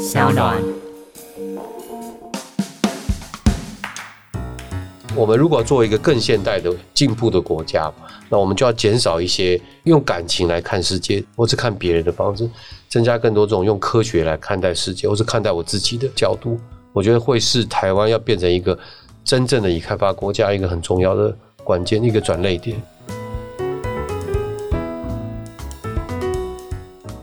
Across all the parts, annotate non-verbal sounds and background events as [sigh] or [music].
小暖。我们如果做一个更现代的进步的国家，那我们就要减少一些用感情来看世界，或是看别人的方式，增加更多这种用科学来看待世界，或是看待我自己的角度。我觉得会是台湾要变成一个真正的已开发国家一个很重要的关键，一个转捩点。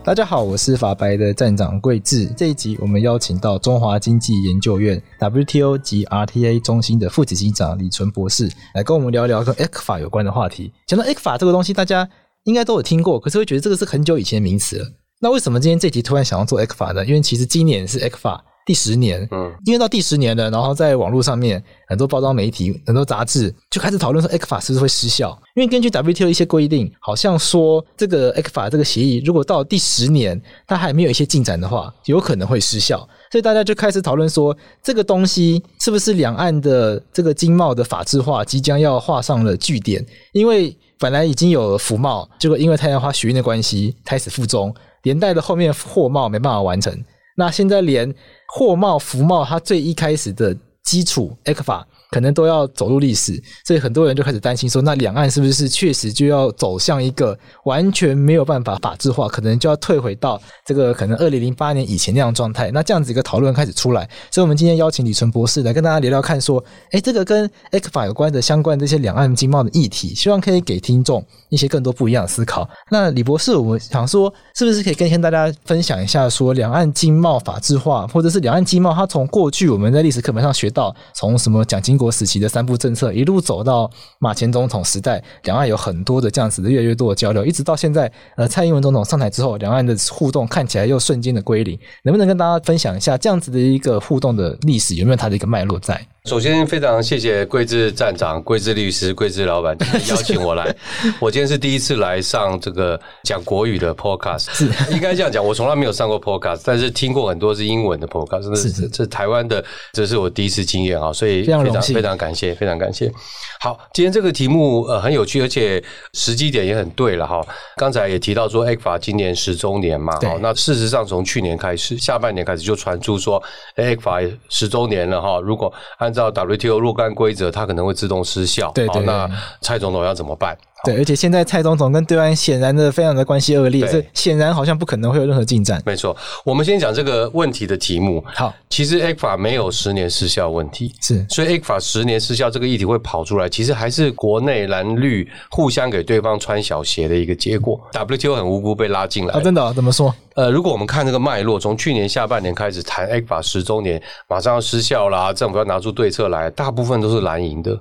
大家好，我是法白的站长桂智。这一集我们邀请到中华经济研究院 WTO 及 RTA 中心的副执行长李纯博士来跟我们聊聊跟 ECFA 有关的话题。讲到 ECFA 这个东西，大家应该都有听过，可是会觉得这个是很久以前的名词了。那为什么今天这集突然想要做 ECFA 呢？因为其实今年是 ECFA。第十年，嗯，因为到第十年了，然后在网络上面，很多包装媒体、很多杂志就开始讨论说，ECFA 是不是会失效？因为根据 WTO 一些规定，好像说这个 ECFA 这个协议，如果到第十年它还没有一些进展的话，有可能会失效。所以大家就开始讨论说，这个东西是不是两岸的这个经贸的法制化即将要画上了句点？因为本来已经有了服贸，结果因为太阳花学运的关系开始附中，连带的后面货贸没办法完成。那现在连货贸、服贸，它最一开始的基础 ECFA 可能都要走入历史，所以很多人就开始担心说，那两岸是不是确实就要走向一个完全没有办法法制化，可能就要退回到这个可能二零零八年以前那样状态？那这样子一个讨论开始出来，所以我们今天邀请李纯博士来跟大家聊聊看，说，诶，这个跟 ECFA 有关的相关的这些两岸经贸的议题，希望可以给听众一些更多不一样的思考。那李博士，我们想说，是不是可以跟大家分享一下，说两岸经贸法制化，或者是两岸经贸，它从过去我们在历史课本上学到，从什么蒋经国时期的三部政策，一路走到马前总统时代，两岸有很多的这样子的越来越多的交流，一直到现在，呃，蔡英文总统上台之后，两岸的互动看起来又瞬间的归零，能不能跟大家分享一下这样子的一个互动的历史，有没有它的一个脉络在？首先，非常谢谢桂智站长、桂智律师、桂智老板 [laughs] 邀请我来。我今天是第一次来上这个讲国语的 podcast，是应该这样讲。我从来没有上过 podcast，但是听过很多是英文的 podcast，真的是这台湾的，这是我第一次经验啊，所以非常非常，非常感谢，非常感谢。好，今天这个题目呃很有趣，而且时机点也很对了哈。刚才也提到说 ECFA 今年十周年嘛，好，那事实上从去年开始，下半年开始就传出说 ECFA 十周年了哈。如果按照照 WTO 若干规则，它可能会自动失效。对，对，对，那蔡总统要怎么办？对，而且现在蔡总统跟对岸显然的非常的关系恶劣，这显然好像不可能会有任何进展。没错，我们先讲这个问题的题目。好，其实 ECFA 没有十年失效问题，是，所以 ECFA 十年失效这个议题会跑出来，其实还是国内蓝绿互相给对方穿小鞋的一个结果。WTO 很无辜被拉进来啊，真的、哦？怎么说？呃，如果我们看这个脉络，从去年下半年开始谈 ECFA 十周年，马上要失效啦，政府要拿出对策来，大部分都是蓝营的。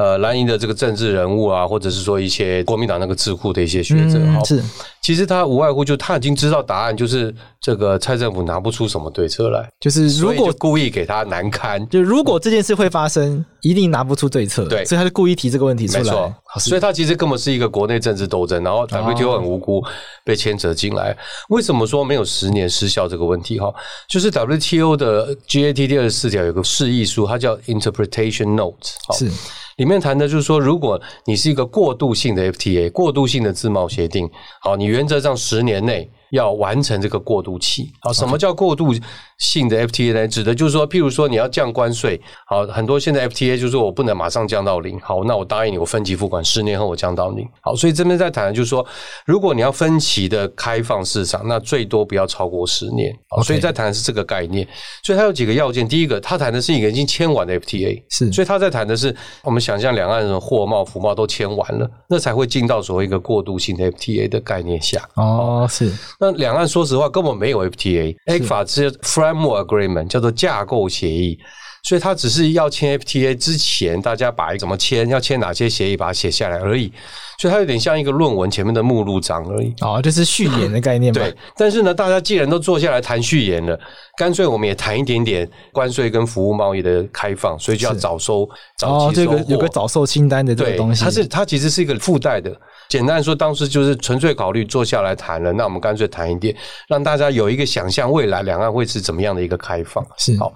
呃，蓝营的这个政治人物啊，或者是说一些国民党那个智库的一些学者，哈、嗯，是，其实他无外乎就他已经知道答案，就是这个蔡政府拿不出什么对策来，就是如果故意给他难堪，就如果这件事会发生，一定拿不出对策，对，所以他就故意提这个问题出来，没错，所以他其实根本是一个国内政治斗争，然后 WTO 很无辜被牵扯进来。为什么说没有十年失效这个问题？哈，就是 WTO 的 GATT 第二十四条有个示意书，它叫 Interpretation Note，是。里面谈的就是说，如果你是一个过渡性的 FTA，过渡性的自贸协定，好，你原则上十年内要完成这个过渡期。好，什么叫过渡性的 FTA 呢？指的就是说，譬如说你要降关税，好，很多现在 FTA 就是说我不能马上降到零，好，那我答应你，我分期付款，十年后我降到零。好，所以这边在谈的就是说，如果你要分期的开放市场，那最多不要超过十年。好，所以在谈的是这个概念。所以它有几个要件，第一个，他谈的是一个已经签完的 FTA，是，所以他在谈的是我们想象两岸的货贸、服贸都签完了，那才会进到所谓一个过渡性的 FTA 的概念下。哦，是。那两岸说实话根本没有 FTA，ECFA 是 Framework Agreement 叫做架构协议，所以它只是要签 FTA 之前，大家把怎么签，要签哪些协议，把它写下来而已。所以它有点像一个论文前面的目录章而已。哦，就是序言的概念嘛。对，但是呢，大家既然都坐下来谈序言了，干脆我们也谈一点点关税跟服务贸易的开放，所以就要早收早期收。哦，这个有个早收清单的这个东西。它是它其实是一个附带的。简单说，当时就是纯粹考虑坐下来谈了，那我们干脆谈一点，让大家有一个想象未来两岸会是怎么样的一个开放。是。好。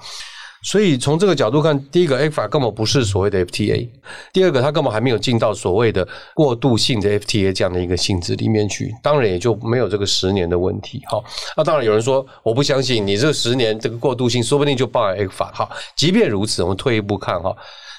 所以从这个角度看，第一个 ECFA 根本不是所谓的 FTA，第二个它根本还没有进到所谓的过渡性的 FTA 这样的一个性质里面去，当然也就没有这个十年的问题。好，那当然有人说我不相信你这个十年这个过渡性，说不定就爆了 ECFA。好，即便如此，我们退一步看哈。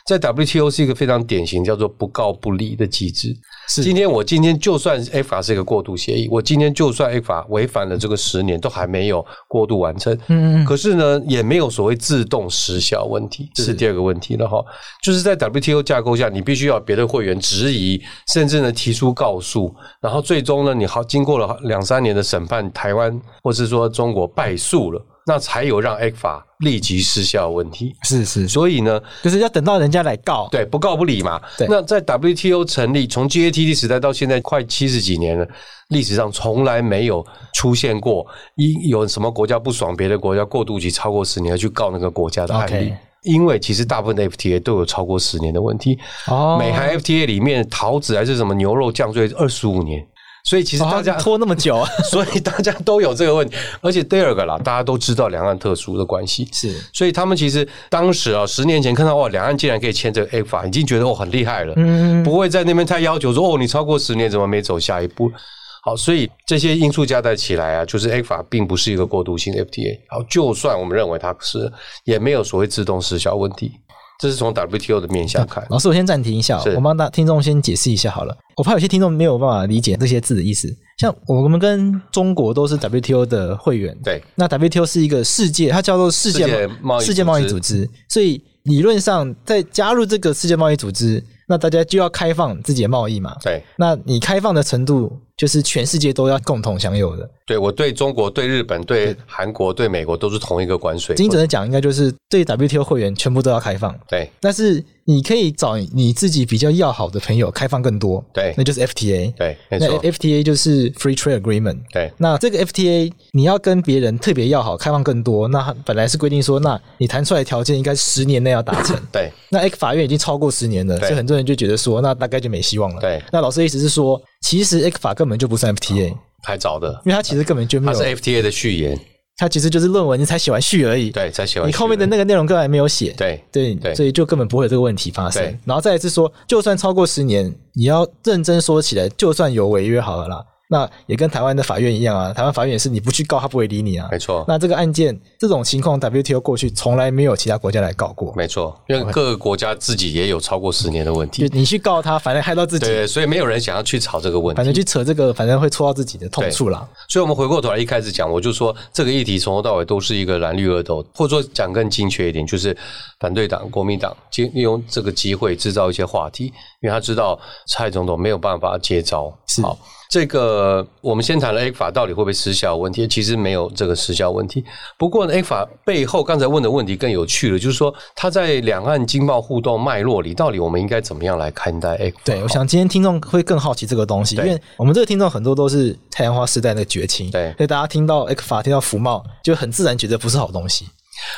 在 WTO 是一个非常典型叫做不告不理的机制。是，今天我今天就算 ECFA 是一个过渡协议，我今天就算 ECFA 违反了这个十年，都还没有过渡完成。嗯，可是呢，也没有所谓自动失效问题，这是第二个问题了哈。就是在 WTO 架构下，你必须要别的会员质疑，甚至呢提出告诉，然后最终呢，你好经过了两三年的审判，台湾或是说中国败诉了。那才有让 ECFA 立即失效的问题，是是，所以呢，就是要等到人家来告，对，不告不理嘛。对，那在 WTO 成立，从 GATT 时代到现在快七十几年了，历史上从来没有出现过一有什么国家不爽别的国家过渡期超过十年去告那个国家的案例，Okay. 因为其实大部分的 FTA 都有超过十年的问题。哦，美韩 FTA 里面桃子还是什么牛肉酱最二十五年。所以其实大家拖那么久，啊 [laughs] [laughs] 所以大家都有这个问题。而且第二个啦，大家都知道两岸特殊的关系，是，所以他们其实当时啊，十年前看到哇，两岸竟然可以签这个 ECFA，已经觉得哦很厉害了，嗯，不会在那边太要求说哦，你超过十年怎么没走下一步？好，所以这些因素加在起来啊，就是 ECFA 并不是一个过渡性的 FTA。好，就算我们认为它是，也没有所谓自动失效问题。这是从 WTO 的面向看。老师，我先暂停一下，我帮大听众先解释一下好了。我怕有些听众没有办法理解这些字的意思。像我们跟中国都是 WTO 的会员，对。那 WTO 是一个世界，它叫做世界贸世界贸易组织，所以理论上在加入这个世界贸易组织，那大家就要开放自己的贸易嘛。对。那你开放的程度，就是全世界都要共同享有的。对，我对中国、对日本、对韩国、对美国都是同一个关税。精准的讲，应该就是对 WTO 会员全部都要开放。对，但是你可以找你自己比较要好的朋友开放更多。对，那就是 FTA。对，没错。那 FTA 就是 Free Trade Agreement。对，那这个 FTA 你要跟别人特别要好，开放更多，那本来是规定说，那你谈出来的条件应该十年内要达成。对，那 ECFA 法院已经超过十年了，所以很多人就觉得说，那大概就没希望了。对，那老师的意思是说，其实 ECFA 法根本就不算 FTA。太早的，因为它其实根本就没有。它是 FTA 的序言，它其实就是论文，你才写完序而已。对，才写完。你后面的那个内容根本还没有写。对对对，所以就根本不会有这个问题发生。然后再一次说，就算超过十年，你要认真说起来，就算有违约好了啦。那也跟台湾的法院一样啊，台湾法院也是你不去告他不会理你啊。没错。那这个案件这种情况，WTO 过去从来没有其他国家来告过。没错，因为各个国家自己也有超过十年的问题。就你去告他，反正害到自己。对，所以没有人想要去吵这个问题。反正去扯这个，反正会戳到自己的痛处啦。所以我们回过头来一开始讲，我就说这个议题从头到尾都是一个蓝绿恶斗，或者说讲更精确一点，就是反对党、国民党利用这个机会制造一些话题，因为他知道蔡总统没有办法接招。是。好。这个我们先谈了 ECFA 到底会不会失效问题，其实没有这个失效问题。不过呢，ECFA 背后刚才问的问题更有趣了，就是说它在两岸经贸互动脉络里，到底我们应该怎么样来看待 ECFA？对，我想今天听众会更好奇这个东西，因为我们这个听众很多都是太阳花时代的绝情，对，所以大家听到 ECFA 听到服贸，就很自然觉得不是好东西。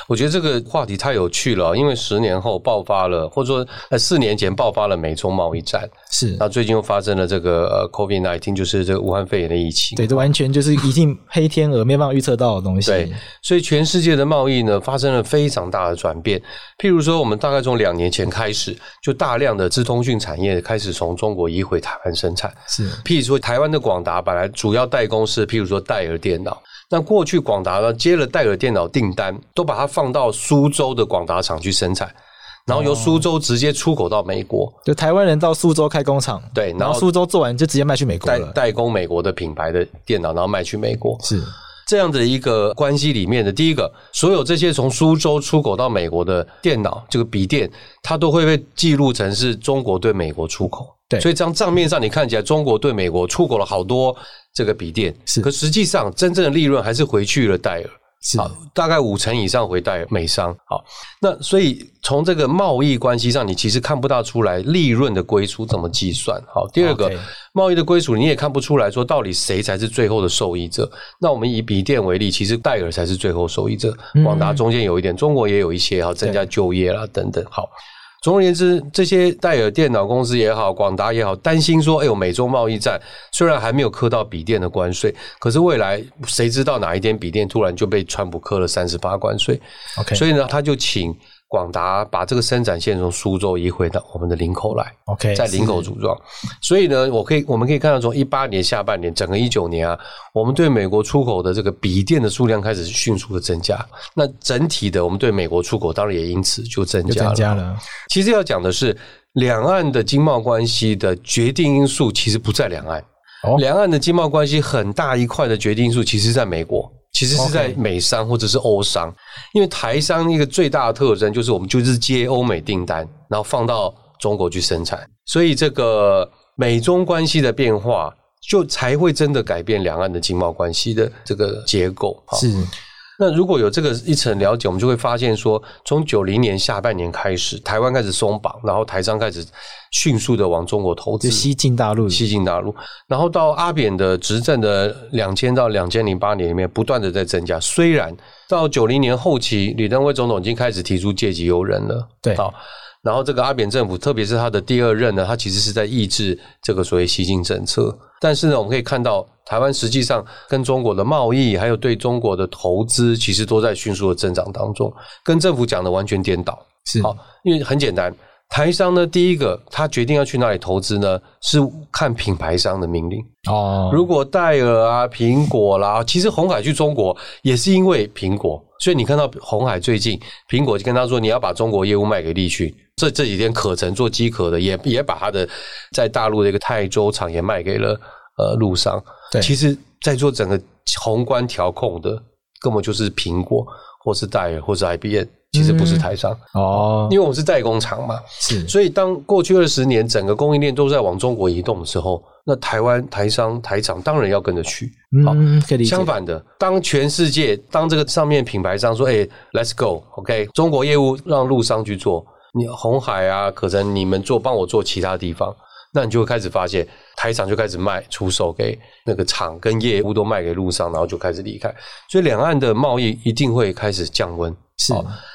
我觉得这个话题太有趣了，因为十年后爆发了，或者说呃四年前爆发了美中贸易战，是，那最近又发生了这个呃 COVID-19，就是这个武汉肺炎的疫情，对，这完全就是一定黑天鹅，没办法预测到的东西。对，所以全世界的贸易呢发生了非常大的转变。譬如说，我们大概从两年前开始，就大量的资通讯产业开始从中国移回台湾生产。是，譬如说台湾的广达本来主要代工是譬如说戴尔电脑。那过去广达呢接了戴尔电脑订单，都把它放到苏州的广达厂去生产，然后由苏州直接出口到美国。就台湾人到苏州开工厂，对，然后苏州做完就直接卖去美国了，代代工美国的品牌的电脑，然后卖去美国。是这样的一个关系里面的第一个，所有这些从苏州出口到美国的电脑，这个笔电，它都会被记录成是中国对美国出口。对，所以这样账面上你看起来，中国对美国出口了好多。这个笔电是，可实际上真正的利润还是回去了戴尔，是好，大概五成以上回戴尔美商。好，那所以从这个贸易关系上，你其实看不大出来利润的归属怎么计算。好，第二个.贸易的归属你也看不出来说到底谁才是最后的受益者。那我们以笔电为例，其实戴尔才是最后受益者，广达中间有一点，中国也有一些，好增加就业啦等等。好。总而言之，这些戴尔电脑公司也好，广达也好，担心说，哎呦，美中贸易战虽然还没有磕到笔电的关税，可是未来谁知道哪一天笔电突然就被川普磕了三十八关税？OK，所以呢，他就请。广达把这个生产线从苏州移回到我们的林口来，OK，在林口组装。所以呢，我可以我们可以看到，从一八年下半年，整个一九年啊，我们对美国出口的这个笔电的数量开始迅速的增加。那整体的，我们对美国出口当然也因此就增加了。增加了。其实要讲的是，两岸的经贸关系的决定因素其实不在两岸，两岸的经贸关系很大一块的决定因素其实在美国。其实是在美商或者是欧商，因为台商一个最大的特征就是我们就是接欧美订单，然后放到中国去生产，所以这个美中关系的变化，就才会真的改变两岸的经贸关系的这个结构。是。那如果有这个一层了解，我们就会发现说，从九零年下半年开始，台湾开始松绑，然后台商开始迅速的往中国投资，西进大陆，西进大陆，然后到阿扁的执政的两千到两千零八年里面，不断的在增加。虽然到九零年后期，李登辉总统已经开始提出戒急用人了，对，好，然后这个阿扁政府，特别是他的第二任呢，他其实是在抑制这个所谓西进政策。但是呢，我们可以看到。台湾实际上跟中国的贸易，还有对中国的投资，其实都在迅速的增长当中，跟政府讲的完全颠倒。是，好，因为很简单，台商呢，第一个他决定要去哪里投资呢，是看品牌商的命令。哦，如果戴尔啊、苹果啦，其实红海去中国也是因为苹果，所以你看到红海最近，苹果就跟他说，你要把中国业务卖给立讯，这这几天可成做机壳的，也也把他的在大陆的一个泰州厂也卖给了呃陆商。对，其实，在做整个宏观调控的，根本就是苹果，或是戴尔，或是 IBM，其实不是台商哦，因为我们是代工厂嘛。是，所以当过去二十年整个供应链都在往中国移动的时候，那台湾台商台厂当然要跟着去。嗯，可以。相反的，当全世界当这个上面品牌商说：“哎，Let's go，OK，中国业务让陆商去做，你红海啊，可能你们做，帮我做其他地方。”那你就会开始发现，台厂就开始卖出售给那个厂，跟业务都卖给陆商，然后就开始离开，所以两岸的贸易一定会开始降温，是。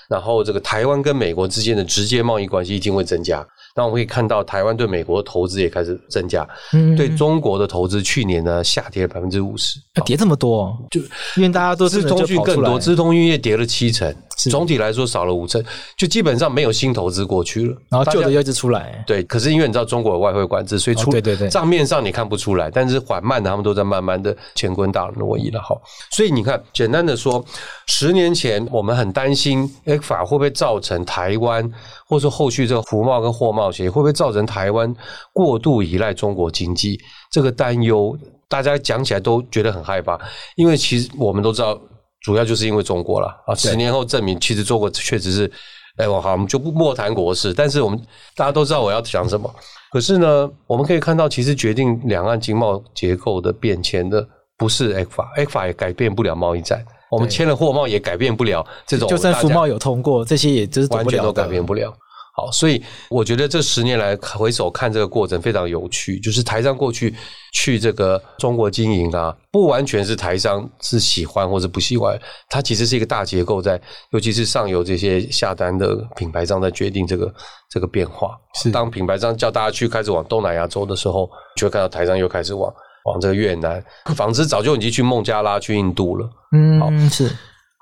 然后这个台湾跟美国之间的直接贸易关系一定会增加。那我们可以看到，台湾对美国的投资也开始增加，嗯，对中国的投资去年呢下跌了百分之五十，要跌这么多，就因为大家都是资通讯更多，资通讯业跌了七成，总体来说少了五成，就基本上没有新投资过去了，然后旧的又一直出来，对，可是因为你知道中国有外汇管制，所以出对对对，账面上你看不出来，但是缓慢的他们都在慢慢的乾坤大挪移了哈，所以你看，简单的说，十年前我们很担心 ECFA 会不会造成台湾。或者说后续这个服贸跟货贸协议会不会造成台湾过度依赖中国经济？这个担忧大家讲起来都觉得很害怕，因为其实我们都知道，主要就是因为中国了啊。十年后证明，其实中国确实是，哎，我好，我们就不莫谈国事。但是我们大家都知道我要讲什么。可是呢，我们可以看到，其实决定两岸经贸结构的变迁的不是 ECFA，ECFA 也改变不了贸易战。我们签了货贸也改变不了这种，就算服贸有通过，这些也就是完全都改变不了。好，所以我觉得这十年来回首看这个过程非常有趣，就是台商过去去这个中国经营啊，不完全是台商是喜欢或者不喜欢，它其实是一个大结构在，尤其是上游这些下单的品牌商在决定这个这个变化。是当品牌商叫大家去开始往东南亚走的时候，就会看到台商又开始往往这个越南，[laughs] 纺织早就已经去孟加拉、去印度了。嗯，好是。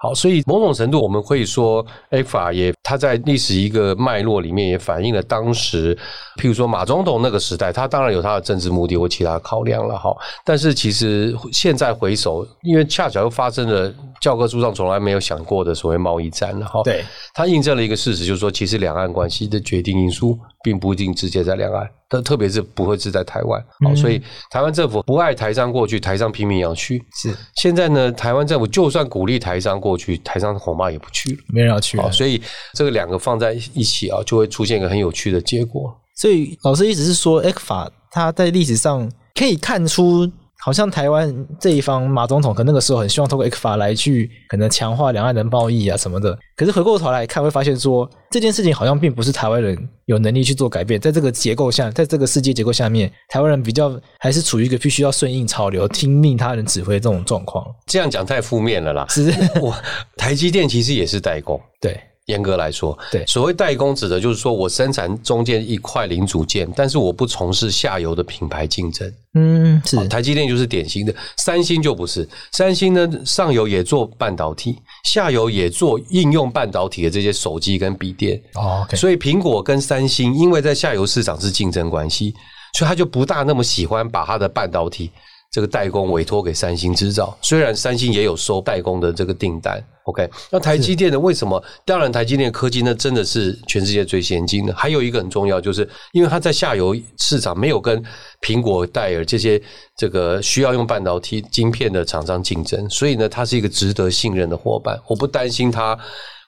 好，所以某种程度我们可以说，ECFA 也它在历史一个脉络里面也反映了当时，譬如说马总统那个时代，他当然有他的政治目的或其他考量了哈。但是其实现在回首，因为恰巧又发生了教科书上从来没有想过的所谓贸易战了哈。对，它印证了一个事实，就是说，其实两岸关系的决定因素并不一定直接在两岸。特特别是不会是在台湾，好，所以台湾政府不爱台商过去，台商拼命要去。是现在呢，台湾政府就算鼓励台商过去，台商恐怕也不去了，没人要去。所以这个两个放在一起啊，就会出现一个很有趣的结果。所以老师意思是说，ECFA 它在历史上可以看出。好像台湾这一方马总统可能那个时候很希望通过 ECFA 来去可能强化两岸的贸易啊什么的，可是回过头来看会发现说这件事情好像并不是台湾人有能力去做改变，在这个结构下，在这个世界结构下面，台湾人比较还是处于一个必须要顺应潮流、听命他人指挥这种状况。这样讲太负面了啦！是，我台积电其实也是代工，对。严格来说，对，所谓代工指的就是说我生产中间一块零组件，但是我不从事下游的品牌竞争。嗯，是。台积电就是典型的，三星就不是。三星呢，上游也做半导体，下游也做应用半导体的这些手机跟笔电。哦，okay，所以苹果跟三星因为在下游市场是竞争关系，所以他就不大那么喜欢把他的半导体。这个代工委托给三星制造，虽然三星也有收代工的这个订单，OK，那台积电的为什么？当然，台积电的科技那，真的是全世界最先进的。还有一个很重要，就是因为它在下游市场没有跟苹果、戴尔这些这个需要用半导体晶片的厂商竞争，所以呢，它是一个值得信任的伙伴。我不担心它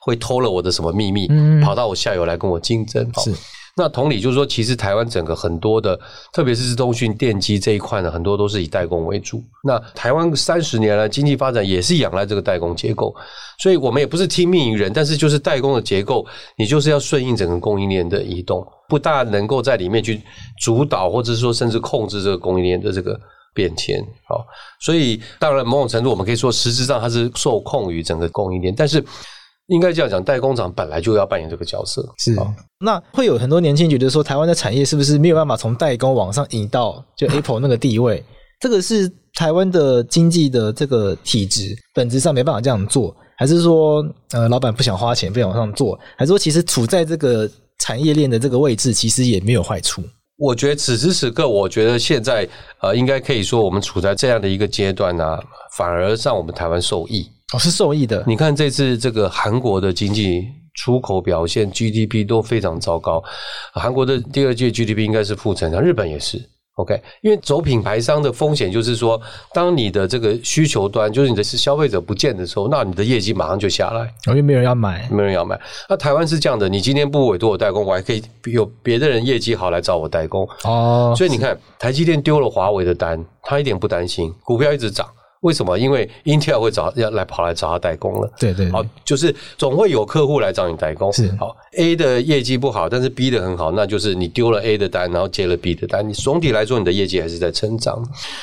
会偷了我的什么秘密，跑到我下游来跟我竞争。是。那同理就是说，其实台湾整个很多的，特别是通讯电机这一块呢，很多都是以代工为主。那台湾三十年来经济发展也是仰赖这个代工结构，所以我们也不是听命于人，但是就是代工的结构，你就是要顺应整个供应链的移动，不大能够在里面去主导，或者说甚至控制这个供应链的这个变迁。好，所以当然某种程度我们可以说，实质上它是受控于整个供应链，但是。应该这样讲，代工厂本来就要扮演这个角色。是，那会有很多年轻人觉得说，台湾的产业是不是没有办法从代工往上引到就 Apple 那个地位？这个是台湾的经济的这个体制本质上没办法这样做，还是说呃老板不想花钱不想往上做，还是说其实处在这个产业链的这个位置其实也没有坏处？我觉得此时此刻，我觉得现在呃应该可以说我们处在这样的一个阶段呢、啊，反而让我们台湾受益。哦，是受益的。你看这次这个韩国的经济出口表现，GDP 都非常糟糕。韩国的第二季 GDP 应该是负成长，日本也是。OK，因为走品牌商的风险就是说，当你的这个需求端，就是你的是消费者不见的时候，那你的业绩马上就下来，因为没有人要买，没有人要买。那台湾是这样的，你今天不委托我代工，我还可以有别的人业绩好来找我代工。哦，所以你看，台积电丢了华为的单，他一点不担心，股票一直涨。为什么？因为 Intel 会找要来跑来找他代工了。对对，对，好，就是总会有客户来找你代工。是好，A 的业绩不好，但是 B 的很好，那就是你丢了 A 的单，然后接了 B 的单，你总体来说你的业绩还是在成长。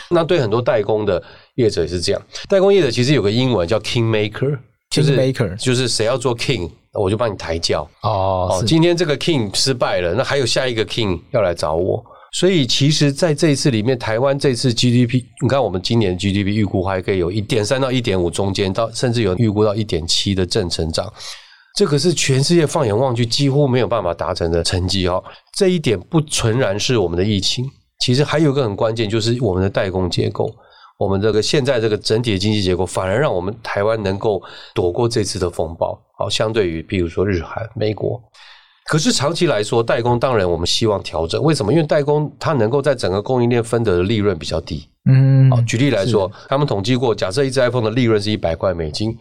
那对很多代工的业者也是这样。代工业者其实有个英文叫 King Maker，就是 Maker，就是谁要做 King，我就帮你抬轿。哦，哦，今天这个 King 失败了，那还有下一个 King 要来找我。所以，其实在这一次里面，台湾这次 GDP，你看我们今年 GDP 预估还可以有一点三到一点五中间，到甚至有预估到一点七的正成长，这可是全世界放眼望去几乎没有办法达成的成绩哦。这一点不纯然是我们的疫情，其实还有一个很关键，就是我们的代工结构，我们这个现在这个整体的经济结构，反而让我们台湾能够躲过这次的风暴。好，相对于比如说日韩、美国。可是长期来说，代工当然我们希望调整。为什么？因为代工它能够在整个供应链分得的利润比较低。嗯，好，举例来说，他们统计过，假设一只 iPhone 的利润是一百块美金，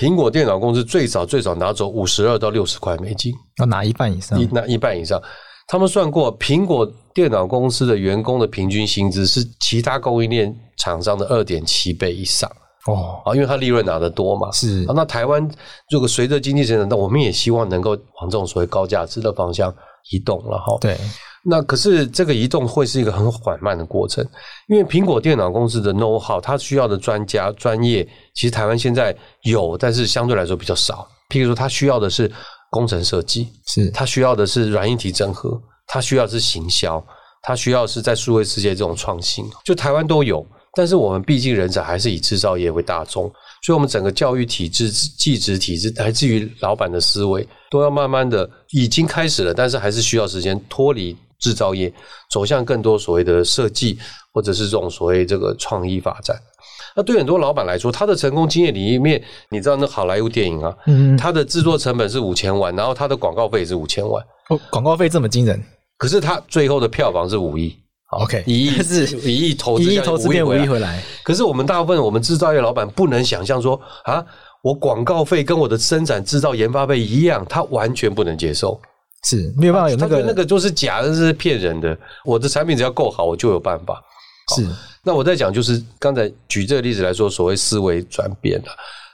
苹果电脑公司最少最少拿走五十二到六十块美金，要拿一半以上，一拿一半以上。他们算过，苹果电脑公司的员工的平均薪资是其他供应链厂商的二点七倍以上。哦，啊，因为它利润拿得多嘛，是啊。那台湾如果随着经济成长，那我们也希望能够往这种所谓高价值的方向移动了哈。对，那可是这个移动会是一个很缓慢的过程，因为苹果电脑公司的 know how，它需要的专家专业，其实台湾现在有，但是相对来说比较少。譬如说，它需要的是工程设计，是它需要的是软硬体整合，它需要的是行销，它需要的是在数位世界这种创新，就台湾都有。但是我们毕竟人才还是以制造业为大宗，所以我们整个教育体制、技职体制，来自于老板的思维，都要慢慢的已经开始了，但是还是需要时间脱离制造业，走向更多所谓的设计，或者是这种所谓这个创意发展。那对很多老板来说，他的成功经验里面，你知道那好莱坞电影啊，嗯，它的制作成本是五千万，然后它的广告费也是五千万，哦，广告费这么惊人，可是它最后的票房是五亿。OK，一亿 [laughs] 是一亿投资，一亿投资变五亿回来。可是我们大部分我们制造业老板不能想象说啊，我广告费跟我的生产制造研发费一样，他完全不能接受，是没有办法有那个那个就是假的，是骗人的。我的产品只要够好，我就有办法。是，那我在讲就是刚才举这个例子来说，所谓思维转变了。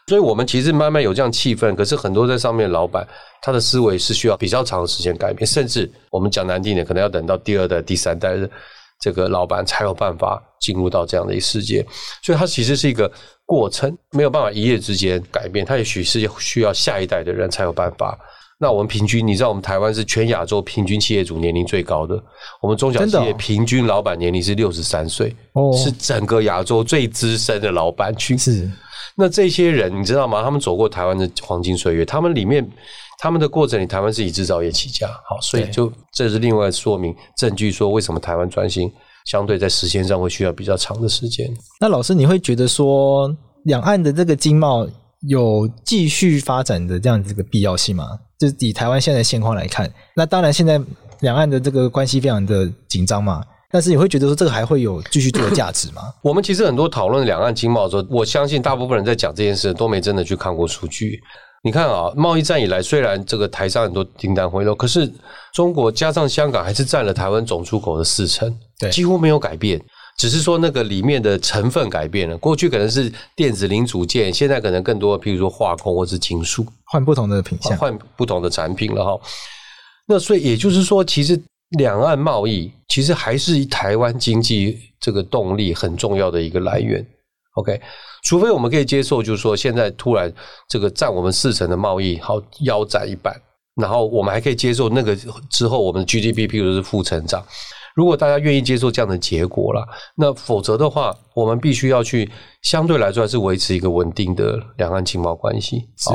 所以我们其实慢慢有这样气氛，可是很多在上面的老板，他的思维是需要比较长的时间改变，甚至我们讲难听点，可能要等到第二代、第三代的。这个老板才有办法进入到这样的一个世界，所以它其实是一个过程，没有办法一夜之间改变。它也许是需要下一代的人才有办法那我们平均，你知道我们台湾是全亚洲平均企业主年龄最高的，我们中小企业平均老板年龄是六十三岁，哦，是整个亚洲最资深的老板群。是，那这些人你知道吗？他们走过台湾的黄金岁月，他们里面他们的过程里，台湾是以制造业起家，好，所以就这是另外说明证据，说为什么台湾转型相对在时间上会需要比较长的时间。那老师，你会觉得说两岸的这个经贸有继续发展的这样子一个必要性吗？就是以台湾现在的现况来看，那当然现在两岸的这个关系非常的紧张嘛。但是你会觉得说这个还会有继续做的价值吗？[laughs] 我们其实很多讨论两岸经贸的时候，我相信大部分人在讲这件事都没真的去看过数据。你看啊，贸易战以来，虽然这个台商很多订单回流，可是中国加上香港还是占了台湾总出口的四成，对，几乎没有改变。只是说那个里面的成分改变了，过去可能是电子零组件，现在可能更多，譬如说化工或是金属，换不同的品项，换不同的产品了哈。那所以也就是说，其实两岸贸易其实还是台湾经济这个动力很重要的一个来源。OK，除非我们可以接受，就是说现在突然这个占我们四成的贸易好腰斩一半，然后我们还可以接受那个之后我们的 GDP 譬如是负成长。如果大家愿意接受这样的结果了，那否则的话，我们必须要去相对来说还是维持一个稳定的两岸经贸关系。是，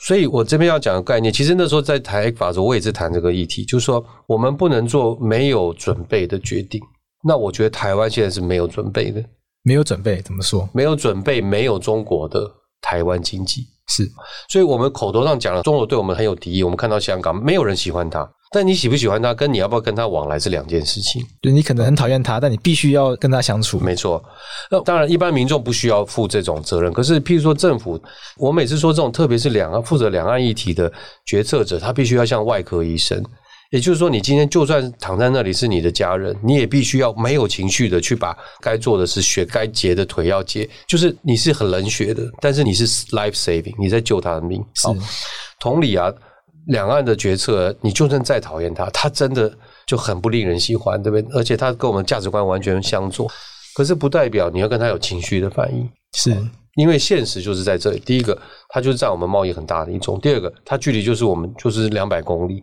所以我这边要讲的概念，其实那时候在谈 ECFA 的时候，我也是谈这个议题，就是说我们不能做没有准备的决定。那我觉得台湾现在是没有准备的，没有准备怎么说？没有准备，没有中国的台湾经济是，所以我们口头上讲了中国对我们很有敌意，我们看到香港没有人喜欢他。但你喜不喜欢他，跟你要不要跟他往来是两件事情。对，你可能很讨厌他，但你必须要跟他相处。没错。那当然，一般民众不需要负这种责任。可是，譬如说政府，我每次说这种，特别是两岸负责两岸议题的决策者，他必须要像外科医生。也就是说，你今天就算躺在那里是你的家人，你也必须要没有情绪的去把该做的事、血该截的腿要截。就是你是很冷血的，但是你是 life saving，你在救他的命。好，同理啊。两岸的决策，你就算再讨厌他，他真的就很不令人喜欢，对不对？而且他跟我们价值观完全相左，可是不代表你要跟他有情绪的反应，是因为现实就是在这里。第一个，他就是占我们贸易很大的一种；第二个，他距离就是我们就是两百公里，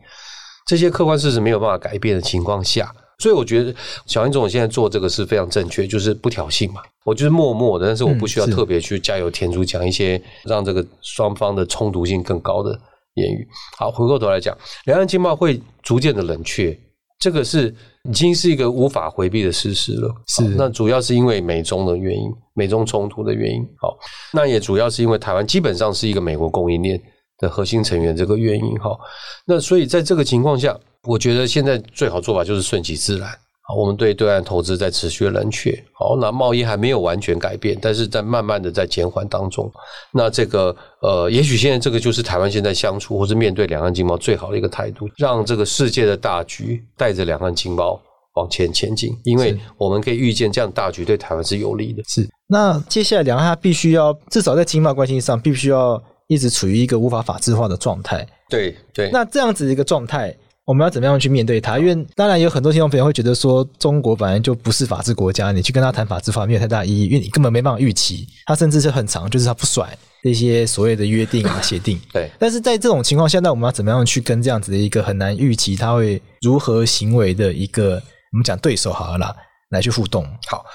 这些客观事实没有办法改变的情况下，所以我觉得小英总统现在做这个是非常正确，就是不挑衅嘛。我就是默默的，但是我不需要特别去加油添醋，讲一些让这个双方的冲突性更高的。言语好，回过头来讲，两岸经贸会逐渐的冷却，这个是已经是一个无法回避的事实了。是，那主要是因为美中的原因，美中冲突的原因。好，那也主要是因为台湾基本上是一个美国供应链的核心成员这个原因。哈，那所以在这个情况下，我觉得现在最好做法就是顺其自然。好，我们对对岸投资在持续的冷却。好，那贸易还没有完全改变，但是在慢慢的在减缓当中。那这个呃，也许现在这个就是台湾现在相处或是面对两岸经贸最好的一个态度，让这个世界的大局带着两岸经贸往前前进。因为我们可以预见，这样大局对台湾是有利的。是。那接下来两岸它必须要至少在经贸关系上，必须要一直处于一个无法法制化的状态。对对。那这样子的一个状态。我们要怎么样去面对它？因为当然有很多听众朋友会觉得说，中国本来就不是法治国家，你去跟他谈法治法没有太大意义，因为你根本没办法预期，他甚至是很长，就是他不甩这些所谓的约定啊、协定。对。但是在这种情况下，那我们要怎么样去跟这样子的一个很难预期他会如何行为的一个我们讲对手好了啦，来去互动？好。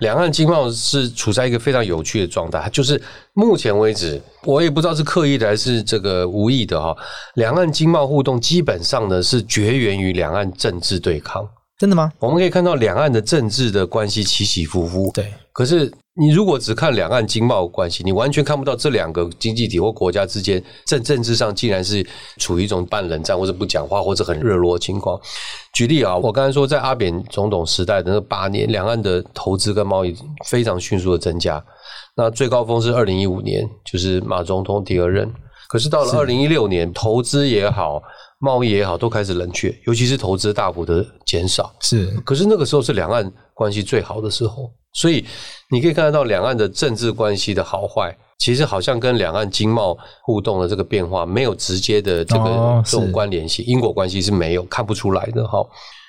两岸经贸是处在一个非常有趣的状态，就是目前为止，我也不知道是刻意的还是这个无意的哈。两岸经贸互动基本上呢是绝缘于两岸政治对抗。真的吗？我们可以看到两岸的政治的关系起起伏伏。对，可是你如果只看两岸经贸关系，你完全看不到这两个经济体或国家之间政政治上竟然是处于一种半冷战，或者不讲话，或者很热络的情况。举例啊，我刚才说在阿扁总统时代的那八年，两岸的投资跟贸易非常迅速的增加。那最高峰是二零一五年，就是马总统第二任。可是到了二零一六年，投资也好。贸易也好，都开始冷却，尤其是投资大幅的减少。是，可是那个时候是两岸关系最好的时候，所以你可以看得到两岸的政治关系的好坏，其实好像跟两岸经贸互动的这个变化没有直接的这个这种关联性，因果关系是没有看不出来的哈。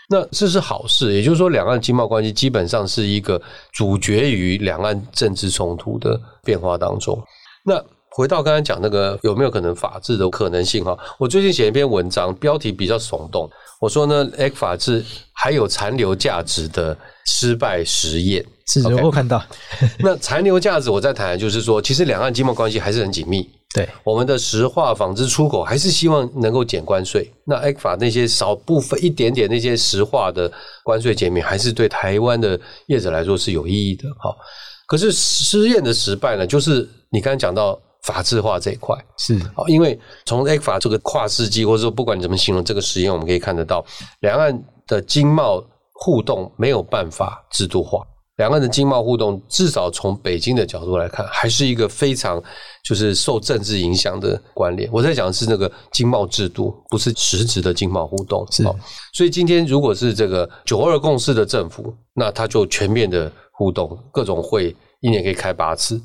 那这是好事，也就是说，两岸经贸关系基本上是一个主角于两岸政治冲突的变化当中。那回到刚才讲那个有没有可能法治的可能性哈？我最近写一篇文章，标题比较耸动，我说呢，A 法治还有残留价值的失败实验。是，我看到。[laughs] 那残留价值，我在谈的就是说，其实两岸经贸关系还是很紧密。对，我们的石化、纺织出口还是希望能够减关税。那 ECFA 那些少部分一点点那些石化的关税减免，还是对台湾的业者来说是有意义的。好，可是实验的失败呢，就是你刚才讲到法制化这一块是好，因为从 ECFA 这个跨世纪，或者说不管你怎么形容这个实验，我们可以看得到，两岸的经贸互动没有办法制度化。两岸的经贸互动，至少从北京的角度来看，还是一个非常就是受政治影响的关联。我在讲的是那个经贸制度，不是实质的经贸互动。是，所以今天如果是这个九二共识的政府，那他就全面的互动，各种会一年可以开八次。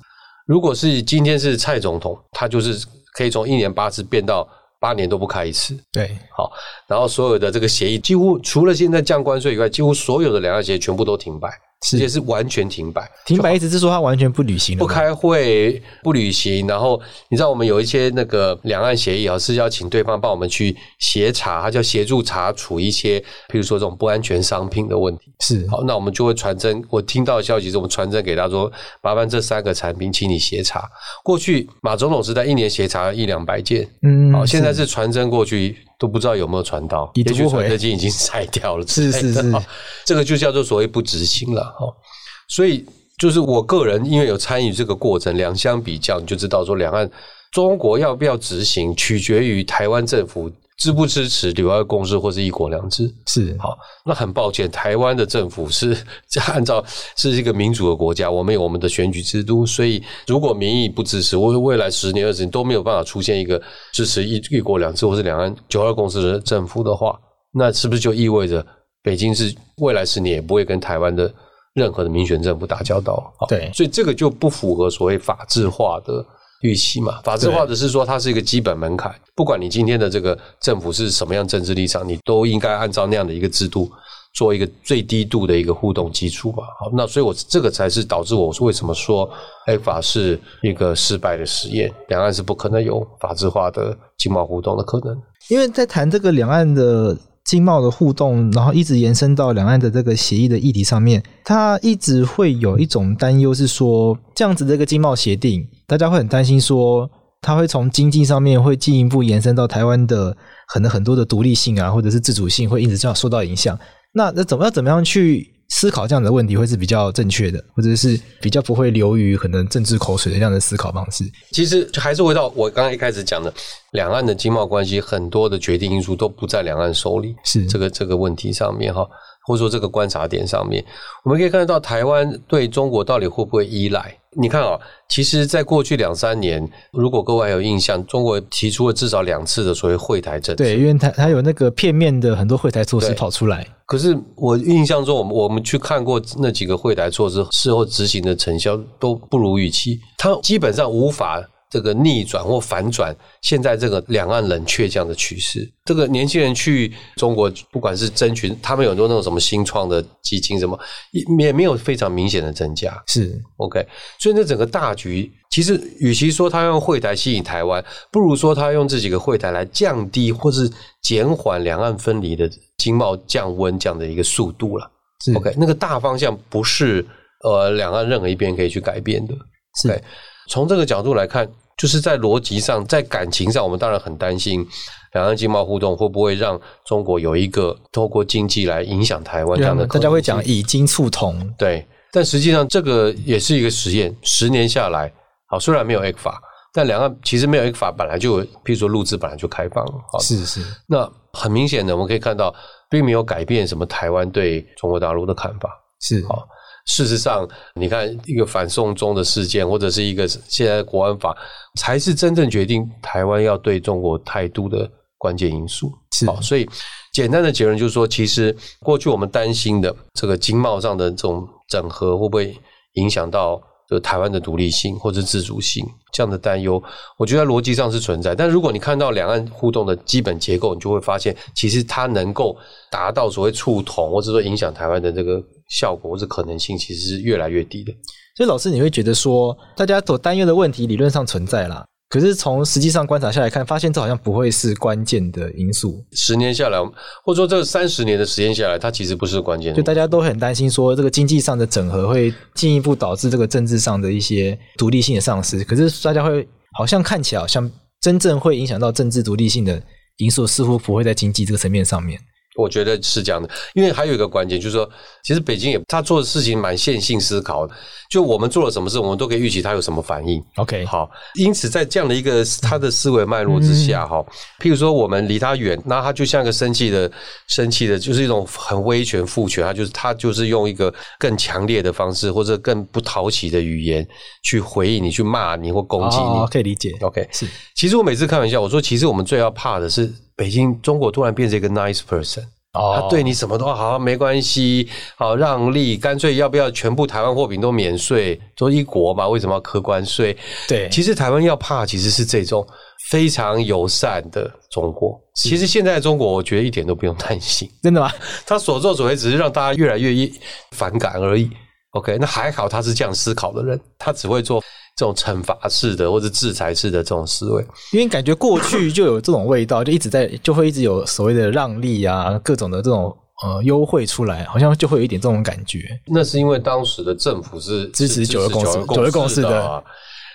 如果是今天是蔡总统，他就是可以从一年八次变到八年都不开一次。对，好，然后所有的这个协议，几乎除了现在降关税以外，几乎所有的两岸协议全部都停摆。直接是完全停摆，停摆意思是说他完全不履行，不开会、不履行。然后你知道我们有一些那个两岸协议啊，是要请对方帮我们去协查，他叫协助查处一些，譬如说这种不安全商品的问题。是好，那我们就会传真。我听到的消息是我们传真给他说，麻烦这三个产品，请你协查。过去马总统时代一年协查一两百件，嗯，好，现在是传真过去。都不知道有没有传到，也许传真机已经 [laughs] 拆掉了。是是是，这个就叫做所谓不执行了哈。所以就是我个人因为有参与这个过程，两相比较，你就知道说两岸中国要不要执行，取决于台湾政府。支不支持九二共识或是一国两制？是好，那很抱歉，台湾的政府是按照是一个民主的国家，我们有我们的选举制度，所以如果民意不支持，我未来十年二十年都没有办法出现一个支持一一国两制或是两岸九二共识的政府的话，那是不是就意味着北京是未来十年也不会跟台湾的任何的民选政府打交道？对，所以这个就不符合所谓法治化的。预期嘛，法制化只是说它是一个基本门槛，不管你今天的这个政府是什么样政治立场，你都应该按照那样的一个制度做一个最低度的一个互动基础吧。好，那所以我这个才是导致我为什么说 ECFA 是一个失败的实验，两岸是不可能有法制化的经贸互动的可能。因为在谈这个两岸的。经贸的互动，然后一直延伸到两岸的这个协议的议题上面，它一直会有一种担忧，是说这样子的一个经贸协定，大家会很担心说，它会从经济上面会进一步延伸到台湾的可能很多的独立性啊，或者是自主性，会一直这样受到影响。那那怎么要怎么样去思考这样的问题会是比较正确的，或者是比较不会流于可能政治口水的这样的思考方式。其实还是回到我刚刚一开始讲的，两岸的经贸关系很多的决定因素都不在两岸手里，是这个这个问题上面哈，或者说这个观察点上面，我们可以看得到台湾对中国到底会不会依赖？你看啊，其实，在过去两三年，如果各位还有印象，中国提出了至少两次的所谓会台政策。对，因为它它有那个片面的很多会台措施跑出来。可是我印象中，我们我们去看过那几个会台措施，事后执行的成效都不如预期，它基本上无法。这个逆转或反转，现在这个两岸冷却这样的趋势，这个年轻人去中国，不管是争取，他们有很多那种什么新创的基金，什么也没有非常明显的增加。是 OK，所以那整个大局，其实与其说他用会台吸引台湾，不如说他用这几个会台来降低或是减缓两岸分离的经贸降温这样的一个速度了。OK，那个大方向不是呃两岸任何一边可以去改变的。是从这个角度来看。就是在逻辑上，在感情上，我们当然很担心两岸经贸互动会不会让中国有一个透过经济来影响台湾这样的。大家会讲以经促同，对，但实际上这个也是一个实验。十年下来，好，虽然没有 ECFA，但两岸其实没有 ECFA 本来就有，譬如说陆资本来就开放了。好，是是。那很明显的，我们可以看到，并没有改变什么台湾对中国大陆的看法。是好。事实上，你看一个反送中的事件，或者是一个现在的国安法，才是真正决定台湾要对中国态度的关键因素。是，所以简单的结论就是说，其实过去我们担心的这个经贸上的这种整合，会不会影响到就台湾的独立性或者自主性这样的担忧，我觉得逻辑上是存在。但如果你看到两岸互动的基本结构，你就会发现，其实它能够达到所谓触同，或者说影响台湾的这个。效果或者可能性其实是越来越低的，所以老师你会觉得说，大家所担忧的问题理论上存在啦，可是从实际上观察下来看，发现这好像不会是关键的因素。十年下来，或者说这三十年的时间下来，它其实不是关键。就大家都很担心说，这个经济上的整合会进一步导致这个政治上的一些独立性的丧失。可是大家会好像看起来好像真正会影响到政治独立性的因素，似乎不会在经济这个层面上面。我觉得是这样的，因为还有一个关键就是说，其实北京也他做的事情蛮线性思考的。就我们做了什么事，我们都可以预期他有什么反应。OK，好，因此在这样的一个他的思维脉络之下，哈、嗯，譬如说我们离他远，那他就像一个生气的、生气的，就是一种很威权、父权，他就是他就是用一个更强烈的方式，或者更不讨喜的语言去回应你、去骂你或攻击你。哦、可以理解。OK，是。其实我每次开玩笑，我说，其实我们最要怕的是。北京，中国突然变成一个 nice person，他对你什么都好，没关系，好让利，干脆要不要全部台湾货品都免税？都一国嘛，为什么要科关税？对，其实台湾要怕其实是这种非常友善的中国。其实现在的中国，我觉得一点都不用担心，真的吗？[laughs] 他所作所为只是让大家越来越反感而已。OK，那还好他是这样思考的人，他只会做。这种惩罚式的或者制裁式的这种思维，因为感觉过去就有这种味道，就一直在就会一直有所谓的让利啊，各种的这种呃优惠出来，好像就会有一点这种感觉。那是因为当时的政府是支持九二共识，九二共识的，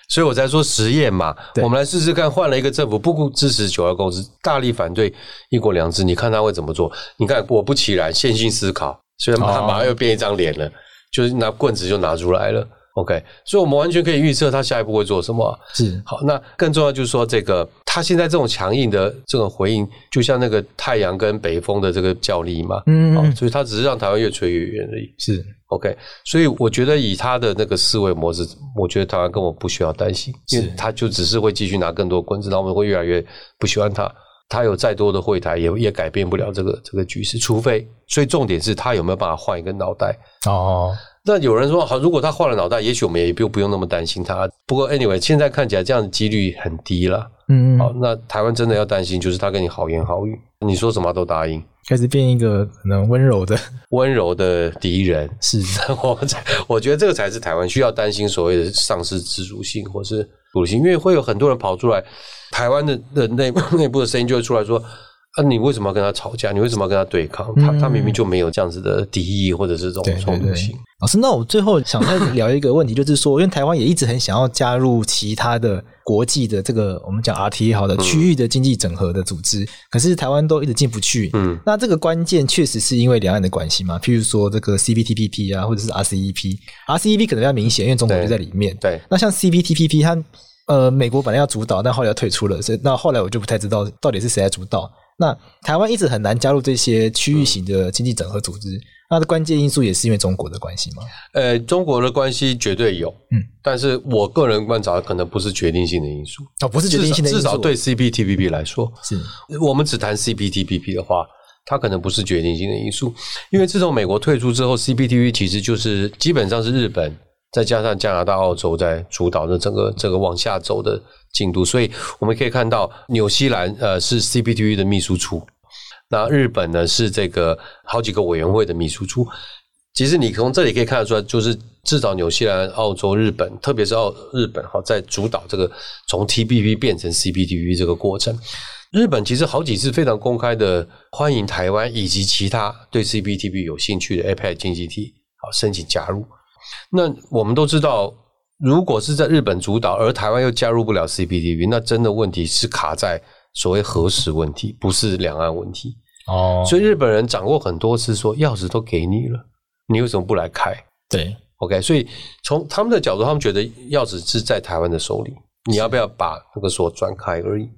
所以我在说实验嘛，我们来试试看，换了一个政府不支持九二共识，大力反对一国两制，你看他会怎么做？你看果不其然，线性思考，虽然马上又变一张脸了，就是拿棍子就拿出来了。OK，所以我们完全可以预测他下一步会做什么。是好，那更重要就是说，这个他现在这种强硬的这种回应，就像那个太阳跟北风的这个较力嘛。嗯，好，所以他只是让台湾越吹越远而已。是 OK，所以我觉得以他的那个思维模式，我觉得台湾根本不需要担心，因为他就只是会继续拿更多棍子，然后我们会越来越不喜欢他。他有再多的会台，也也改变不了这个这个局势，除非，所以重点是他有没有办法换一个脑袋。哦。那有人说好，如果他换了脑袋，也许我们也不不用那么担心他。不过 anyway，现在看起来这样的几率很低了。嗯，好，那台湾真的要担心，就是他跟你好言好语，你说什么都答应，开始变一个可能温柔的 [laughs] 温柔的敌人。是，[laughs] 我我觉得这个才是台湾需要担心所谓的丧失自主性或是独立性，因为会有很多人跑出来，台湾的的内 [laughs] 内部的声音就会出来说。那、啊、你为什么要跟他吵架？你为什么要跟他对抗？他他明明就没有这样子的敌意或者是这种冲突性。老师，那我最后想再聊一个问题，就是说，因为台湾也一直很想要加入其他的国际的这个我们讲 RTA 好的区域的经济整合的组织，可是台湾都一直进不去。嗯，那这个关键确实是因为两岸的关系嘛？譬如说这个 CPTPP 啊，或者是 RCEP，RCEP 可能比较明显，因为中国就在里面。对，对那像 CPTPP，它呃美国本来要主导，但后来要退出了，所以那后来我就不太知道到底是谁来主导。那台湾一直很难加入这些区域型的经济整合组织，那的关键因素也是因为中国的关系吗？呃，中国的关系绝对有，嗯，但是我个人观察可能不是决定性的因素。哦，不是决定性的因素，至少对 CPTPP 来说，是。我们只谈 CPTPP 的话，它可能不是决定性的因素，因为自从美国退出之后，CPTPP 其实就是基本上是日本再加上加拿大、澳洲在主导的整个这个往下走的。进度，所以我们可以看到，纽西兰呃是 CPTP 的秘书处，那日本呢是这个好几个委员会的秘书处。其实你从这里可以看得出来，就是至少纽西兰、澳洲、日本，特别是澳日本哈，在主导这个从 TPP 变成 CPTP 这个过程。日本其实好几次非常公开的欢迎台湾以及其他对 CPTP 有兴趣的 APEC 经济体好申请加入。那我们都知道。如果是在日本主导，而台湾又加入不了 CPTPP，那真的问题是卡在所谓核实问题，不是两岸问题。哦，所以日本人掌握很多次说，钥匙都给你了，你为什么不来开？对，OK，所以从他们的角度，他们觉得钥匙是在台湾的手里，你要不要把那个锁转开而已。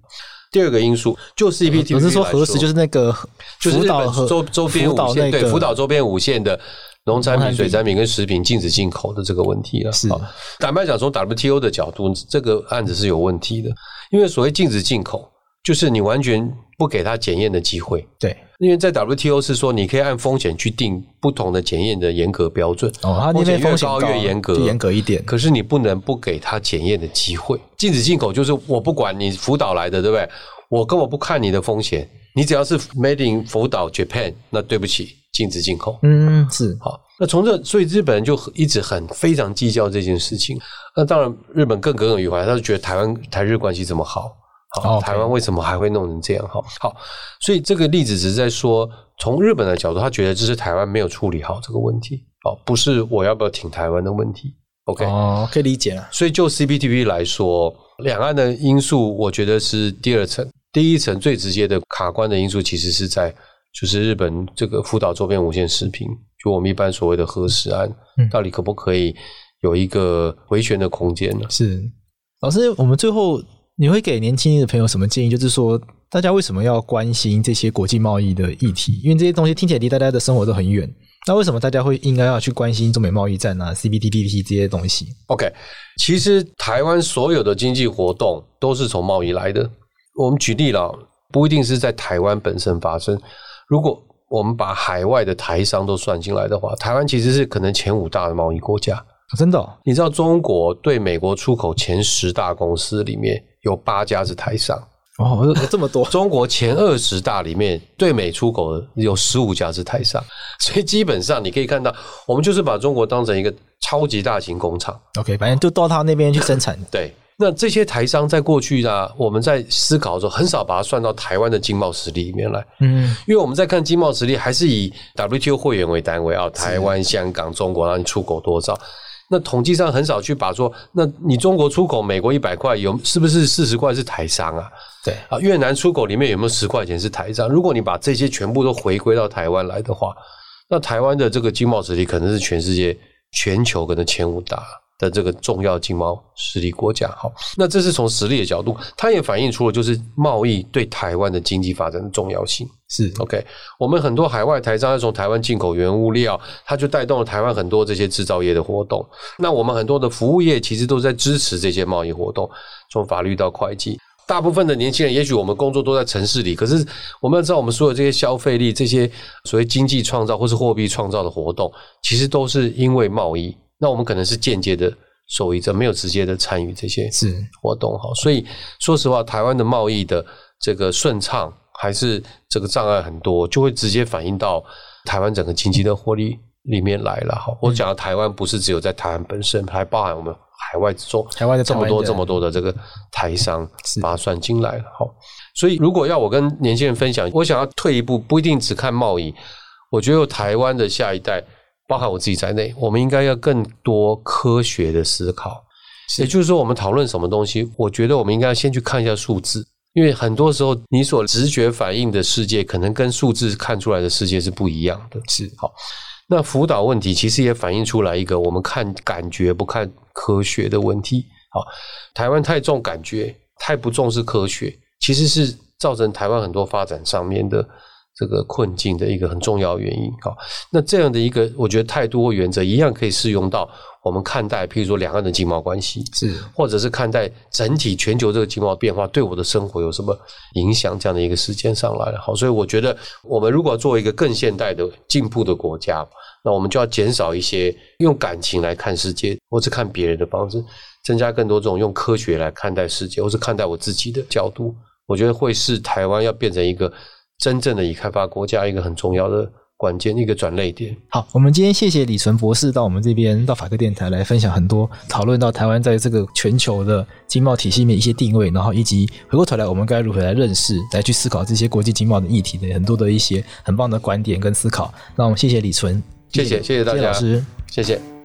第二个因素就 CPTPP，不是说核实，就是那个就是日本周周边五线，对，福岛周边五线的。农产品、水产品跟食品禁止进口的这个问题了。是，坦白讲，从 WTO 的角度，这个案子是有问题的。因为所谓禁止进口，就是你完全不给他检验的机会。对，因为在 WTO 是说，你可以按风险去定不同的检验的严格标准。哦，风险越高越严格，严格一点。可是你不能不给他检验的机会。禁止进口就是我不管你福岛来的，对不对？我根本不看你的风险，你只要是 Made in 福岛 Japan，那对不起。禁止进口，嗯，是好。那从这，所以日本人就一直很非常计较这件事情。那当然，日本更耿耿于怀，他就觉得台湾台日关系这么好，好，台湾为什么还会弄成这样？好，好，所以这个例子只是在说，从日本的角度，他觉得这是台湾没有处理好这个问题，哦，不是我要不要挺台湾的问题。OK，哦，可以理解了。所以就 CPTPP 来说，两岸的因素，我觉得是第二层，第一层最直接的卡关的因素，其实是在就是日本这个福岛周边无线视频。就我们一般所谓的核食案，到底可不可以有一个回旋的空间呢？是老师，我们最后你会给年轻的朋友什么建议？就是说，大家为什么要关心这些国际贸易的议题？因为这些东西听起来离大家的生活都很远。那为什么大家会应该要去关心中美贸易战啊、CPTPP 这些东西？OK，其实台湾所有的经济活动都是从贸易来的。我们举例了，不一定是在台湾本身发生。如果我们把海外的台商都算进来的话，台湾其实是可能前五大的贸易国家。真的哦？你知道中国对美国出口前十大公司里面有八家是台商哦，这么多。[laughs] 中国前二十大里面对美出口的有十五家是台商，所以基本上你可以看到，我们就是把中国当成一个超级大型工厂。OK，反正就到他那边去生产。[laughs] 对。那这些台商在过去呢，我们在思考的时候，很少把它算到台湾的经贸实力里面来。嗯，因为我们在看经贸实力，还是以 WTO 会员为单位啊，台湾、香港、中国，然后你出口多少？那统计上很少去把说，那你中国出口美国一百块，有是不是四十块是台商啊？对啊，越南出口里面有没有十块钱是台商？如果你把这些全部都回归到台湾来的话，那台湾的这个经贸实力可能是全世界、全球可能前五大。的这个重要经贸实力国家，好，那这是从实力的角度，它也反映出了就是贸易对台湾的经济发展的重要性。是 OK，我们很多海外台商要从台湾进口原物料，它就带动了台湾很多这些制造业的活动。那我们很多的服务业其实都在支持这些贸易活动，从法律到会计，大部分的年轻人，也许我们工作都在城市里，可是我们要知道，我们所有这些消费力、这些所谓经济创造或是货币创造的活动，其实都是因为贸易。那我们可能是间接的受益者，没有直接的参与这些是活动哈。所以说实话，台湾的贸易的这个顺畅还是这个障碍很多，就会直接反映到台湾整个经济的活力里面来了哈。我讲的台湾不是只有在台湾本身，还包含我们海外之中，海外的这么多这么多的这个台商把它算进来了哈。所以如果要我跟年轻人分享，我想要退一步，不一定只看贸易，我觉得台湾的下一代。包含我自己在内，我们应该要更多科学的思考。也就是说，我们讨论什么东西，我觉得我们应该要先去看一下数字，因为很多时候你所直觉反应的世界，可能跟数字看出来的世界是不一样的。是好，那辅导问题其实也反映出来一个我们看感觉不看科学的问题。好，台湾太重感觉，太不重视科学，其实是造成台湾很多发展上面的。这个困境的一个很重要原因，好，那这样的一个我觉得态度或原则一样可以适用到我们看待，譬如说两岸的经贸关系，是，或者是看待整体全球这个经贸变化对我的生活有什么影响这样的一个时间上来。了，好，所以我觉得我们如果要做一个更现代的进步的国家，那我们就要减少一些用感情来看世界，或是看别人的方式，增加更多这种用科学来看待世界，或是看待我自己的角度，我觉得会是台湾要变成一个。真正的以开发国家一个很重要的关键，一个转捩点。好，我们今天谢谢李纯博士到我们这边到法客电台来分享很多，讨论到台湾在这个全球的经贸体系里面一些定位，然后以及回过头来我们该如何来认识、来去思考这些国际经贸的议题的很多的一些很棒的观点跟思考。那我们谢谢李纯，谢谢谢谢大家，谢谢老师，谢谢。